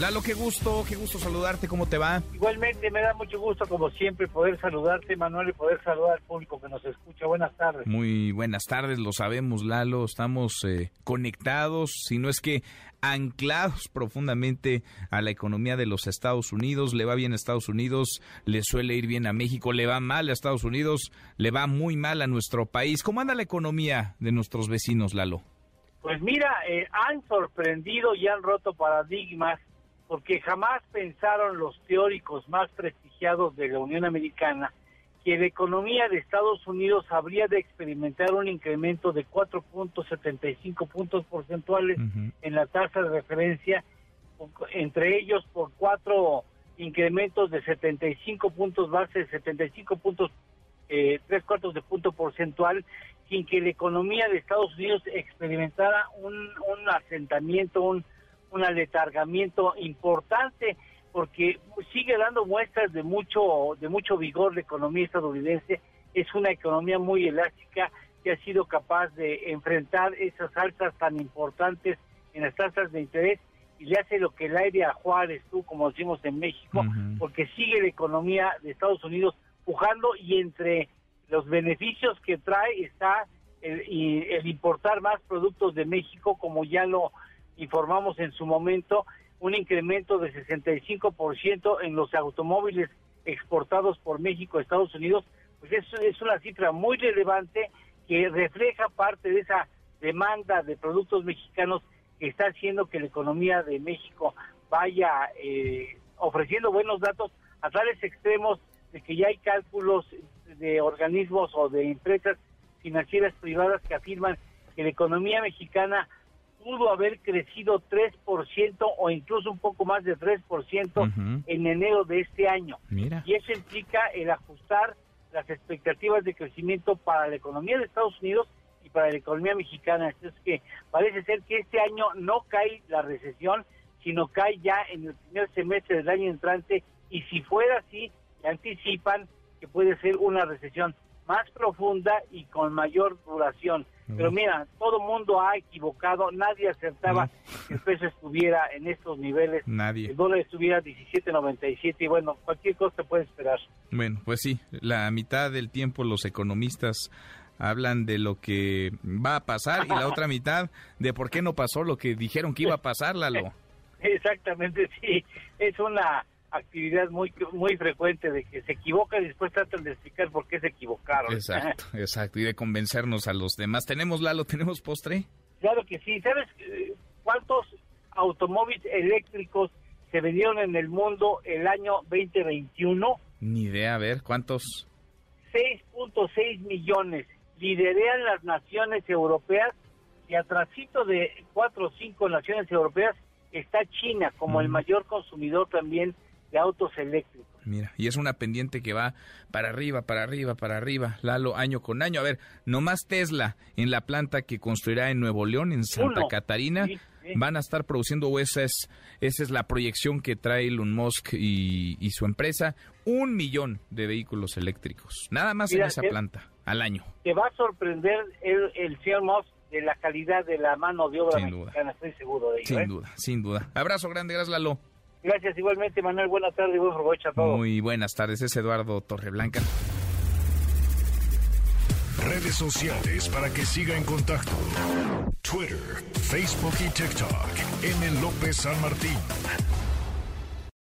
Lalo, qué gusto, qué gusto saludarte, ¿cómo te va? Igualmente, me da mucho gusto, como siempre, poder saludarte, Manuel, y poder saludar al público que nos escucha. Buenas tardes. Muy buenas tardes, lo sabemos, Lalo, estamos eh, conectados, si no es que anclados profundamente a la economía de los Estados Unidos. Le va bien a Estados Unidos, le suele ir bien a México, le va mal a Estados Unidos, le va muy mal a nuestro país. ¿Cómo anda la economía de nuestros vecinos, Lalo? Pues mira, eh, han sorprendido y han roto paradigmas porque jamás pensaron los teóricos más prestigiados de la Unión Americana que la economía de Estados Unidos habría de experimentar un incremento de 4.75 puntos porcentuales en la tasa de referencia, entre ellos por cuatro incrementos de 75 puntos base, 75 puntos, eh, tres cuartos de punto porcentual, sin que la economía de Estados Unidos experimentara un, un asentamiento, un un aletargamiento importante porque sigue dando muestras de mucho de mucho vigor la economía estadounidense. Es una economía muy elástica que ha sido capaz de enfrentar esas alzas tan importantes en las tasas de interés y le hace lo que el aire a Juárez, tú como decimos en México, porque sigue la economía de Estados Unidos pujando y entre los beneficios que trae está el, el importar más productos de México, como ya lo informamos en su momento un incremento de 65% en los automóviles exportados por México a Estados Unidos, pues eso es una cifra muy relevante que refleja parte de esa demanda de productos mexicanos que está haciendo que la economía de México vaya eh, ofreciendo buenos datos a tales extremos de que ya hay cálculos de organismos o de empresas financieras privadas que afirman que la economía mexicana pudo haber crecido 3% o incluso un poco más de 3% en enero de este año. Y eso implica el ajustar las expectativas de crecimiento para la economía de Estados Unidos y para la economía mexicana. Es que parece ser que este año no cae la recesión, sino cae ya en el primer semestre del año entrante y si fuera así, anticipan que puede ser una recesión más profunda y con mayor duración. Pero mira, todo mundo ha equivocado, nadie acertaba que el peso estuviera en estos niveles. Nadie. El dólar estuviera 17.97 y bueno, cualquier cosa se puede esperar. Bueno, pues sí, la mitad del tiempo los economistas hablan de lo que va a pasar y la otra mitad de por qué no pasó lo que dijeron que iba a pasar, Lalo. Exactamente, sí. Es una actividad muy muy frecuente de que se equivocan y después tratan de explicar por qué se equivocaron. Exacto, exacto, y de convencernos a los demás. ¿Tenemos, Lalo, tenemos postre? Claro que sí. ¿Sabes eh, cuántos automóviles eléctricos se vendieron en el mundo el año 2021? Ni idea, a ver, ¿cuántos? 6.6 millones. Liderean las naciones europeas y atrásito de cuatro o cinco naciones europeas está China como el mayor consumidor también autos eléctricos. Mira, y es una pendiente que va para arriba, para arriba, para arriba, Lalo, año con año. A ver, nomás Tesla en la planta que construirá en Nuevo León, en Santa Catarina, van a estar produciendo, o esa es, esa es la proyección que trae Elon Musk y, su empresa, un millón de vehículos eléctricos, nada más en esa planta, al año. Te va a sorprender el, el señor Musk de la calidad de la mano de obra sin mexicana, estoy seguro de ello. Sin ¿eh? duda, sin duda. Abrazo grande, gracias Lalo. Gracias igualmente, Manuel. Buenas tardes y buen provecho a todos. Muy buenas tardes, es Eduardo Torreblanca. Redes sociales para que siga en contacto: Twitter, Facebook y TikTok. M. López San Martín.